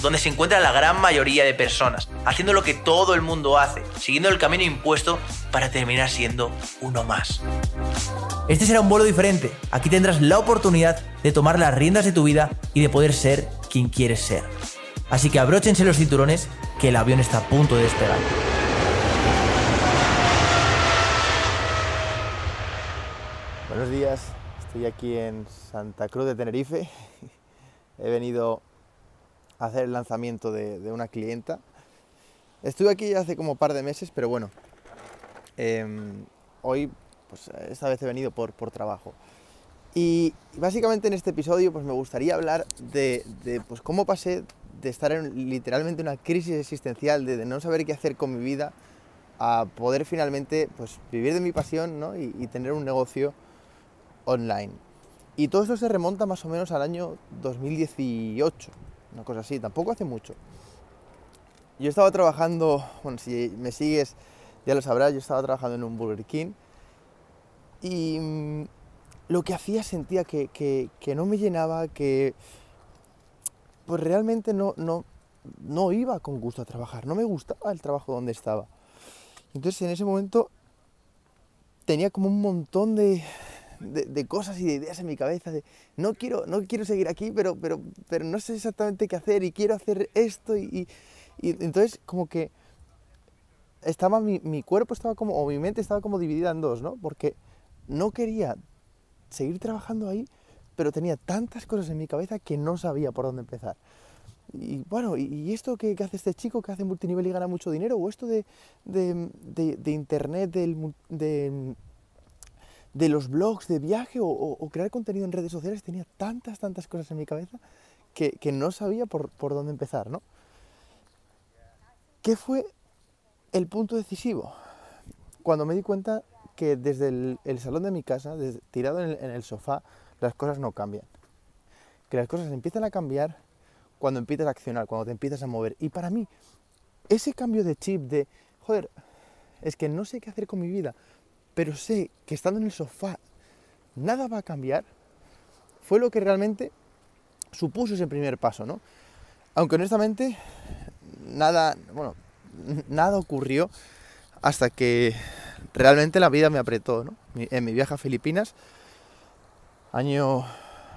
donde se encuentra la gran mayoría de personas, haciendo lo que todo el mundo hace, siguiendo el camino impuesto para terminar siendo uno más. Este será un vuelo diferente. Aquí tendrás la oportunidad de tomar las riendas de tu vida y de poder ser quien quieres ser. Así que abróchense los cinturones que el avión está a punto de despegar. Buenos días, estoy aquí en Santa Cruz de Tenerife. He venido hacer el lanzamiento de, una clienta. Estuve aquí hace como un par de meses, pero bueno, em, hoy, pues esta vez he venido por, por trabajo. Y básicamente en este episodio pues me gustaría hablar de, pues, cómo pasé de estar en literalmente una crisis existencial, de, no saber qué hacer con mi vida, a poder finalmente pues, vivir de mi pasión ¿no? y, y, tener un negocio online. Y todo esto se remonta más o menos al año 2018 una cosa así, tampoco hace mucho. Yo estaba trabajando, bueno, si me sigues ya lo sabrás, yo estaba trabajando en un Burger King y mm, lo que hacía sentía que, no me llenaba, que pues realmente no, no, no iba con gusto a trabajar, no me gustaba el trabajo donde estaba. Entonces en ese momento tenía como un montón de, de, cosas y de ideas en mi cabeza, de no quiero, no quiero seguir aquí, pero, pero, pero no sé exactamente qué hacer y quiero hacer esto y, entonces como que estaba mi, mi, cuerpo estaba como, o mi mente estaba como dividida en dos, ¿no? Porque no quería seguir trabajando ahí, pero tenía tantas cosas en mi cabeza que no sabía por dónde empezar. Y bueno, ¿y esto que, hace este chico que hace multinivel y gana mucho dinero? ¿O esto de, de, de, internet, del, de, de los blogs de viaje o, crear contenido en redes sociales, tenía tantas, tantas cosas en mi cabeza que, no sabía por, dónde empezar, ¿no? ¿Qué fue el punto decisivo? Cuando me di cuenta que desde el, salón de mi casa, tirado en el, sofá, las cosas no cambian. Que las cosas empiezan a cambiar cuando empiezas a accionar, cuando te empiezas a mover. Y para mí, ese cambio de chip de, joder, es que no sé qué hacer con mi vida, pero sé que estando en el sofá nada va a cambiar, fue lo que realmente supuso ese primer paso, ¿no? Aunque honestamente nada, bueno, nada ocurrió hasta que realmente la vida me apretó, ¿no? En mi viaje a Filipinas, año,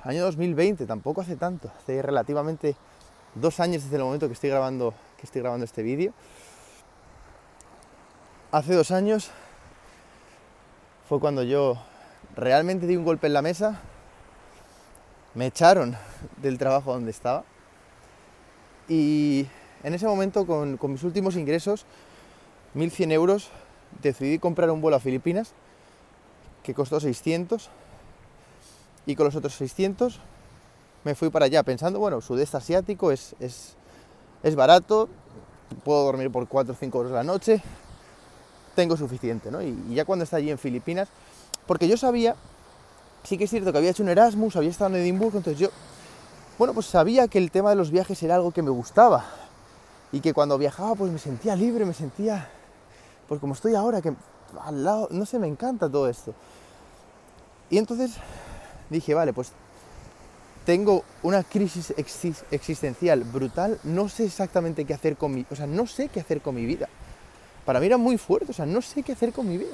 año 2020, tampoco hace tanto, hace relativamente dos años desde el momento que estoy grabando, que estoy grabando este vídeo. Hace dos años fue cuando yo realmente di un golpe en la mesa, me echaron del trabajo donde estaba y en ese momento con, mis últimos ingresos, 1.100 euros, decidí comprar un vuelo a Filipinas que costó 600 y con los otros 600 me fui para allá pensando, bueno, sudeste asiático es, es, es barato, puedo dormir por 4 o 5 horas la noche, tengo suficiente, ¿no? Y, ya cuando está allí en Filipinas, porque yo sabía, sí que es cierto que había hecho un Erasmus, había estado en Edimburgo, entonces yo, bueno, pues sabía que el tema de los viajes era algo que me gustaba y que cuando viajaba pues me sentía libre, me sentía, pues como estoy ahora, que al lado, no sé, me encanta todo esto. Y entonces dije, vale, pues tengo una crisis existencial brutal, no sé exactamente qué hacer con mi, o sea, no sé qué hacer con mi vida para mí era muy fuerte, o sea, no sé qué hacer con mi vida.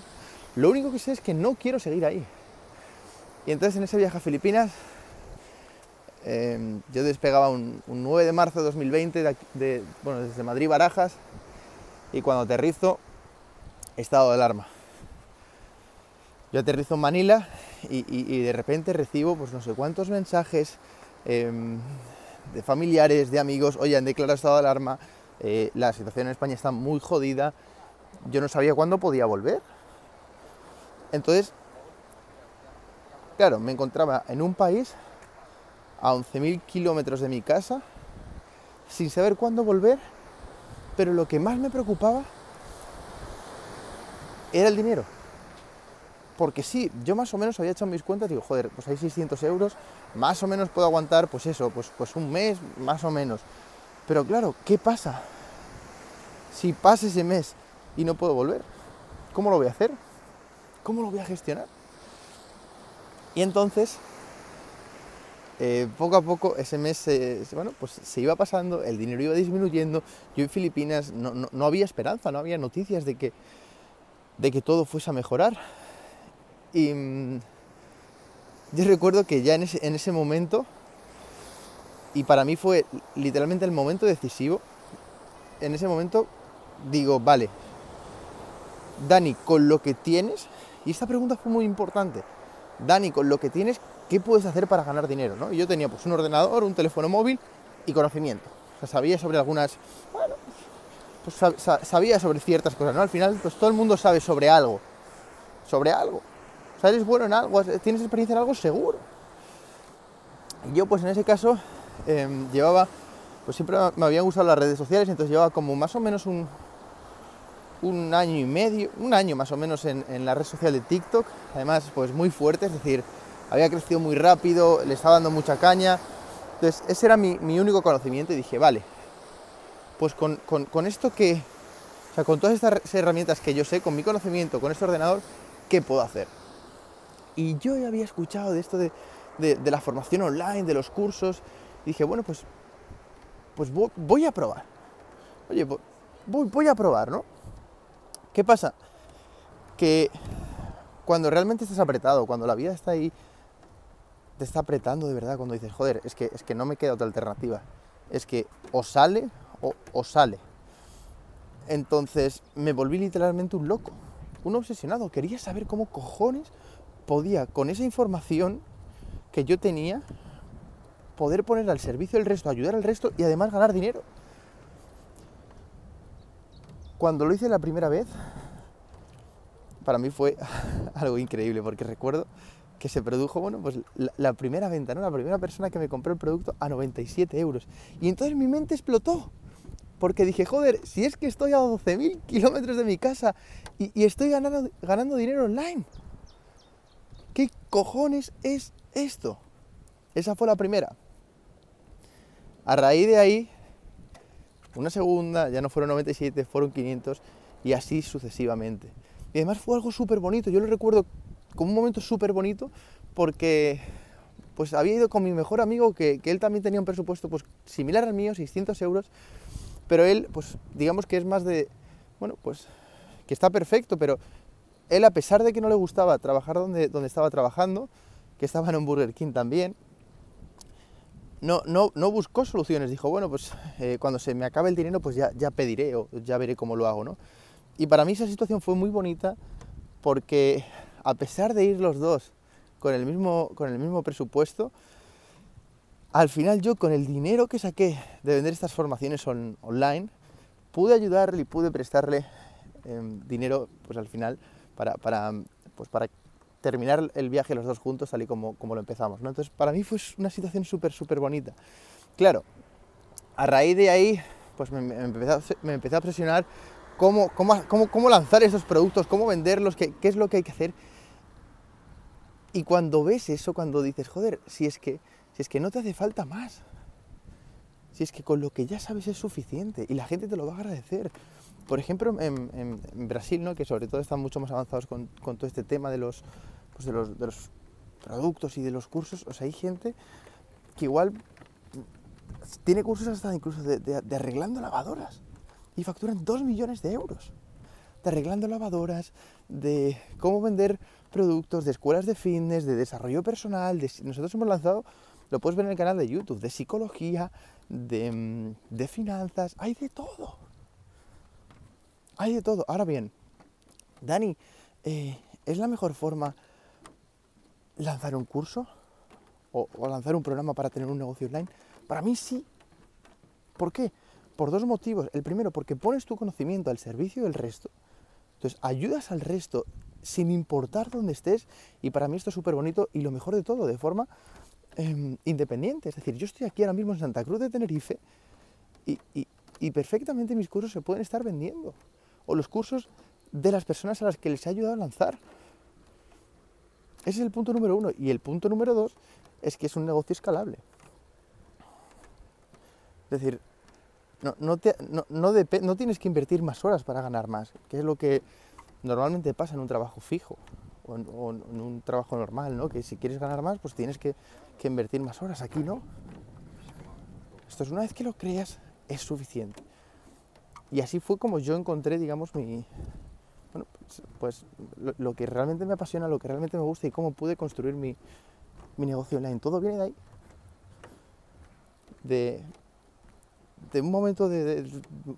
Lo único que sé es que no quiero seguir ahí. Y entonces en ese viaje a Filipinas, em, yo despegaba un, 9 de marzo de 2020, de, bueno, desde Madrid Barajas, y cuando aterrizo, estado de alarma. Yo aterrizo en Manila y, de repente recibo pues no sé cuántos mensajes em, de familiares, de amigos, oye, han declarado estado de alarma, eh, la situación en España está muy jodida, yo no sabía cuándo podía volver. Entonces, claro, me encontraba en un país a 11.000 kilómetros de mi casa, sin saber cuándo volver pero lo que más me preocupaba era el dinero. Porque sí, yo más o menos había echado mis cuentas, digo, joder, pues hay 600 euros, más o menos puedo aguantar, pues eso, pues, pues un mes, más o menos. Pero claro, ¿qué pasa? Si pasa ese mes y no puedo volver, ¿cómo lo voy a hacer? ¿Cómo lo voy a gestionar? Y entonces, eh, poco a poco, ese mes bueno, pues se iba pasando, el dinero iba disminuyendo. Yo en Filipinas no, no había esperanza, no había noticias de que, de que todo fuese a mejorar. Y mm, yo recuerdo que ya en ese, en ese momento, y para mí fue literalmente el momento decisivo, en ese momento digo, vale, Dani, con lo que tienes, y esta pregunta fue muy importante, Dani, con lo que tienes, ¿qué puedes hacer para ganar dinero? ¿no? Yo tenía pues un ordenador, un teléfono móvil y conocimiento. O sea, sabía sobre algunas, bueno, pues sabía sobre ciertas cosas, ¿no? Al final, pues todo el mundo sabe sobre algo, sobre algo. O sea, eres bueno en algo, tienes experiencia en algo seguro. Y yo, pues en ese caso, em, llevaba, pues siempre me habían gustado las redes sociales, entonces llevaba como más o menos un, un año y medio, un año más o menos en, la red social de TikTok, además pues muy fuerte, es decir, había crecido muy rápido, le estaba dando mucha caña, entonces ese era mi, único conocimiento y dije, vale, pues con, esto que, o sea, con todas estas herramientas que yo sé, con mi conocimiento, con este ordenador, ¿qué puedo hacer? Y yo ya había escuchado de esto de, la formación online, de los cursos, y dije, bueno, pues, pues voy, a probar. Oye, voy, voy a probar, ¿no? ¿Qué pasa? Que cuando realmente estás apretado, cuando la vida está ahí, te está apretando de verdad, cuando dices, joder, es que, es que no me queda otra alternativa. Es que o sale o, o sale. Entonces me volví literalmente un loco, un obsesionado. Quería saber cómo cojones podía, con esa información que yo tenía, poder poner al servicio del resto, ayudar al resto y además ganar dinero. Cuando lo hice la primera vez, para mí fue algo increíble, porque recuerdo que se produjo, bueno, pues la, primera venta. La primera persona que me compró el producto a 97 euros. Y entonces mi mente explotó. Porque dije, joder, si es que estoy a 12.000 kilómetros de mi casa y, y estoy ganando, ganando dinero online. ¿Qué cojones es esto? Esa fue la primera. A raíz de ahí, una segunda, ya no fueron 97, fueron 500 y así sucesivamente. Y además fue algo súper bonito, yo lo recuerdo como un momento súper bonito porque pues había ido con mi mejor amigo que, él también tenía un presupuesto pues similar al mío, 600 euros, pero él pues digamos que es más de, bueno pues que está perfecto, pero él, a pesar de que no le gustaba trabajar donde, donde estaba trabajando, que estaba en un Burger King también, no, no, no buscó soluciones. Dijo, bueno, pues eh, cuando se me acabe el dinero, pues ya, ya pediré o ya veré cómo lo hago, ¿no? Y para mí esa situación fue muy bonita porque a pesar de ir los dos con el mismo, con el mismo presupuesto, al final yo con el dinero que saqué de vender estas formaciones online, pude ayudarle y pude prestarle em, dinero, pues al final para, para, pues para terminar el viaje los dos juntos tal y como, como lo empezamos. ¿no? Entonces, para mí fue una situación súper, súper bonita. Claro, a raíz de ahí, pues me, me, empecé, a, me empecé, a, presionar cómo, cómo, cómo, cómo lanzar esos productos, cómo venderlos, qué, qué, es lo que hay que hacer. Y cuando ves eso, cuando dices, joder, si es que, si es que no te hace falta más, si es que con lo que ya sabes es suficiente y la gente te lo va a agradecer, por ejemplo, en, Brasil, ¿no? que sobre todo están mucho más avanzados con, todo este tema de los, pues de los, productos y de los cursos, o sea, hay gente que igual tiene cursos hasta incluso de, arreglando lavadoras y facturan 2 millones de euros. De arreglando lavadoras, de cómo vender productos, de escuelas de fitness, de desarrollo personal. Nosotros hemos lanzado, lo puedes ver en el canal de YouTube, de psicología, de, mm, de finanzas, hay de todo. Hay de todo. Ahora bien, Dani, eh, ¿es la mejor forma lanzar un curso o, lanzar un programa para tener un negocio online? Para mí sí. ¿Por qué? Por dos motivos. El primero, porque pones tu conocimiento al servicio del resto. Entonces, ayudas al resto sin importar dónde estés. Y para mí esto es súper bonito y lo mejor de todo, de forma em, independiente. Es decir, yo estoy aquí ahora mismo en Santa Cruz de Tenerife y, y perfectamente mis cursos se pueden estar vendiendo. O los cursos de las personas a las que les he ayudado a lanzar. Ese es el punto número uno. Y el punto número dos es que es un negocio escalable. Es decir, no, no, no, tienes que invertir más horas para ganar más, que es lo que normalmente pasa en un trabajo fijo o en, un trabajo normal, ¿no? que si quieres ganar más, pues tienes que, que invertir más horas. Aquí no. Esto es una vez que lo creas, es suficiente. Y así fue como yo encontré, digamos, mi, bueno, pues, lo, que realmente me apasiona, lo que realmente me gusta y cómo pude construir mi, mi negocio online. Todo viene de ahí. De, de un momento de,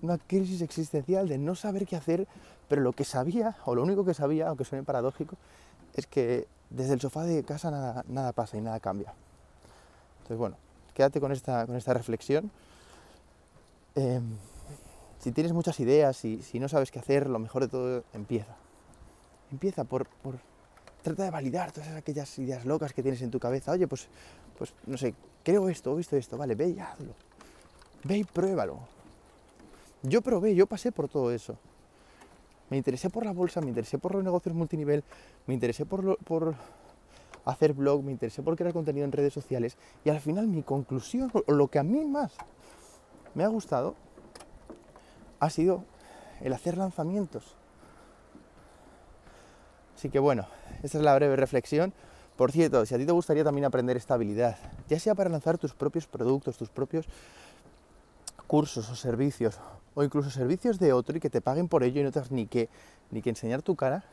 una crisis existencial, de no saber qué hacer, pero lo que sabía, o lo único que sabía, aunque suene paradójico, es que desde el sofá de casa nada, nada pasa y nada cambia. Entonces, bueno, quédate con esta, con esta reflexión. Em, si tienes muchas ideas y si no sabes qué hacer, lo mejor de todo empieza. Empieza por, por trata de validar todas aquellas ideas locas que tienes en tu cabeza. Oye, pues, pues no sé, creo esto, he visto esto, vale, ve y hazlo. Ve y pruébalo. Yo probé, yo pasé por todo eso. Me interesé por la bolsa, me interesé por los negocios multinivel, me interesé por, por hacer blog, me interesé por crear contenido en redes sociales y al final mi conclusión, o lo que a mí más me ha gustado, ha sido el hacer lanzamientos. Así que bueno, esta es la breve reflexión. Por cierto, si a ti te gustaría también aprender esta habilidad, ya sea para lanzar tus propios productos, tus propios cursos o servicios, o incluso servicios de otro y que te paguen por ello y no tengas ni que, ni que enseñar tu cara,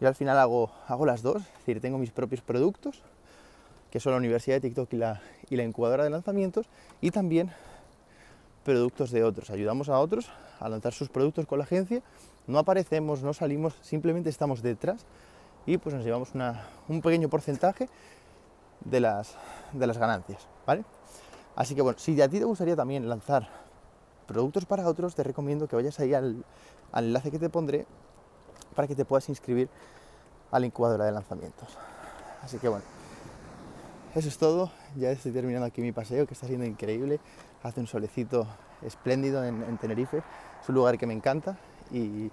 yo al final hago, hago las dos, es decir, tengo mis propios productos, que son la Universidad de TikTok y la, y la incubadora de lanzamientos, y también productos de otros. Ayudamos a otros a lanzar sus productos con la agencia, no aparecemos, no salimos, simplemente estamos detrás y pues nos llevamos un pequeño porcentaje de las, de las ganancias, ¿vale? Así que bueno, si a ti te gustaría también lanzar productos para otros, te recomiendo que vayas ahí al, al enlace que te pondré para que te puedas inscribir a la incubadora de lanzamientos. Así que bueno, eso es todo. Ya estoy terminando aquí mi paseo, que está siendo increíble hace un solecito espléndido en, Tenerife, es un lugar que me encanta y,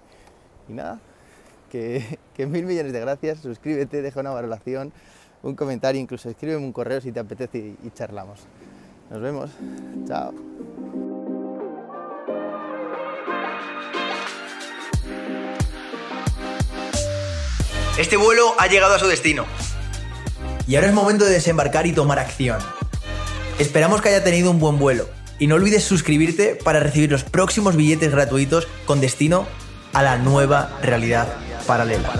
nada, que, mil millones de gracias, suscríbete, deja una valoración, un comentario, incluso escríbeme un correo si te apetece y, charlamos. Nos vemos, chao. Este vuelo ha llegado a su destino. Y ahora es momento de desembarcar y tomar acción. Esperamos que haya tenido un buen vuelo y no olvides suscribirte para recibir los próximos billetes gratuitos con destino a la nueva realidad paralela.